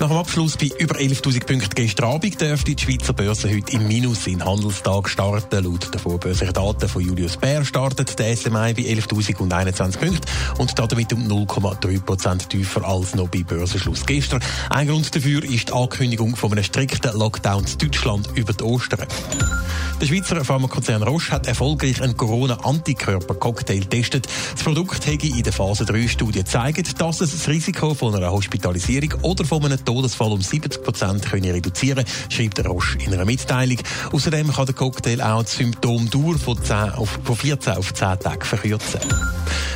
Nach dem Abschluss bei über 11.000 Punkten gestern Abend dürfte die Schweizer Börse heute im Minus in Handelstag starten. Laut den vorbörslichen Daten von Julius Baer startet der SMI bei 11.021 Punkten und damit um 0,3 Prozent tiefer als noch bei Börsenschluss gestern. Ein Grund dafür ist die Ankündigung von einem strikten Lockdown in Deutschland über die Ostern. Der Schweizer Pharmakonzern Roche hat erfolgreich einen Corona-Antikörper-Cocktail getestet. Das Produkt hätte in der Phase 3-Studie gezeigt, dass es das Risiko von einer Hospitalisierung oder von einem Todesfall um 70 Prozent reduzieren schreibt Roche in einer Mitteilung. Außerdem kann der Cocktail auch das Symptomdauer von, 10 auf, von 14 auf 10 Tage verkürzen.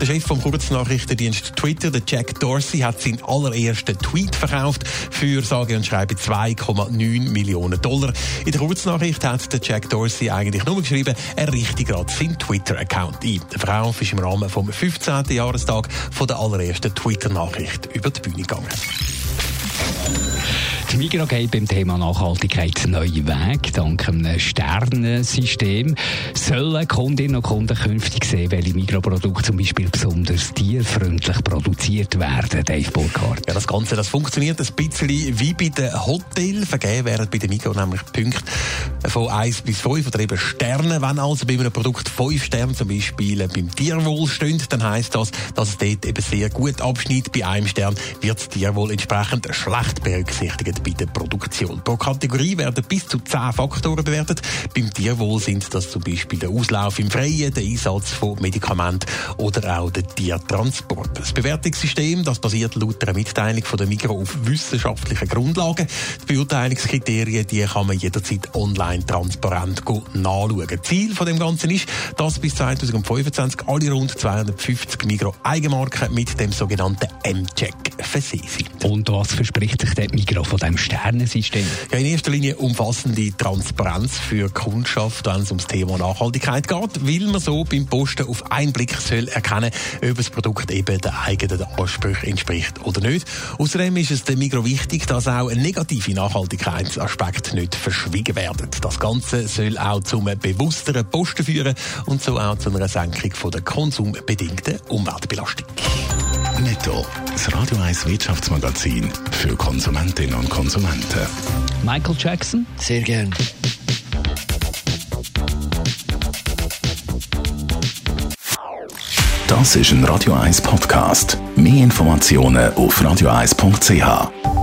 Der Chef vom Kurznachrichtendienst Twitter, der Jack Dorsey, hat seinen allerersten Tweet verkauft für sage und schreibe 2,9 Millionen Dollar. In der Kurznachricht hat der Jack Dorsey eigentlich nur geschrieben, er richte gerade seinen Twitter-Account ein. Der Verkauf ist im Rahmen vom 15. Jahrestag von der allerersten Twitter-Nachricht über die Bühne gegangen. Die Migros geht beim Thema Nachhaltigkeit neue Weg. Dank einem Sternensystem sollen Kundinnen und Kunden künftig sehen, welche Mikroprodukte zum Beispiel besonders tierfreundlich produziert werden. Dave Burkhardt. Ja, das Ganze das funktioniert ein bisschen wie bei den Hotels. Vergeben werden bei den Migros nämlich Punkte von 1 bis 5 oder eben Sterne. Wenn also bei einem Produkt 5 Sterne zum Beispiel beim Tierwohl stehen, dann heisst das, dass es dort eben sehr gut abschneidet. Bei einem Stern wird das Tierwohl entsprechend schlecht berücksichtigt bei der Produktion. Pro Kategorie werden bis zu 10 Faktoren bewertet. Beim Tierwohl sind das zum Beispiel der Auslauf im Freien, der Einsatz von Medikamenten oder auch der Tiertransport. Das Bewertungssystem das basiert laut einer Mitteilung von der Migros auf wissenschaftlichen Grundlagen. Die Beurteilungskriterien die kann man jederzeit online transparent nachschauen. Ziel von dem Ganzen ist, dass bis 2025 alle rund 250 Migros Eigenmarken mit dem sogenannten M-Check versehen sind. Und was verspricht sich der Migros von dem Sternensystem? Ja, in erster Linie umfassende Transparenz für Kundschaft, wenn es ums Thema Nachhaltigkeit geht, weil man so beim Posten auf einen Blick soll erkennen, ob das Produkt eben den eigenen Ansprüchen entspricht oder nicht. Außerdem ist es dem Migros wichtig, dass auch negative Nachhaltigkeitsaspekte nicht verschwiegen werden. Das Ganze soll auch zum bewussteren Posten führen und so auch zu einer Senkung von der konsumbedingten Umweltbelastung. Netto. Das Radio 1 Wirtschaftsmagazin für Konsumentinnen und Konsumenten. Michael Jackson? Sehr gern. Das ist ein Radio 1 Podcast. Mehr Informationen auf radio1.ch.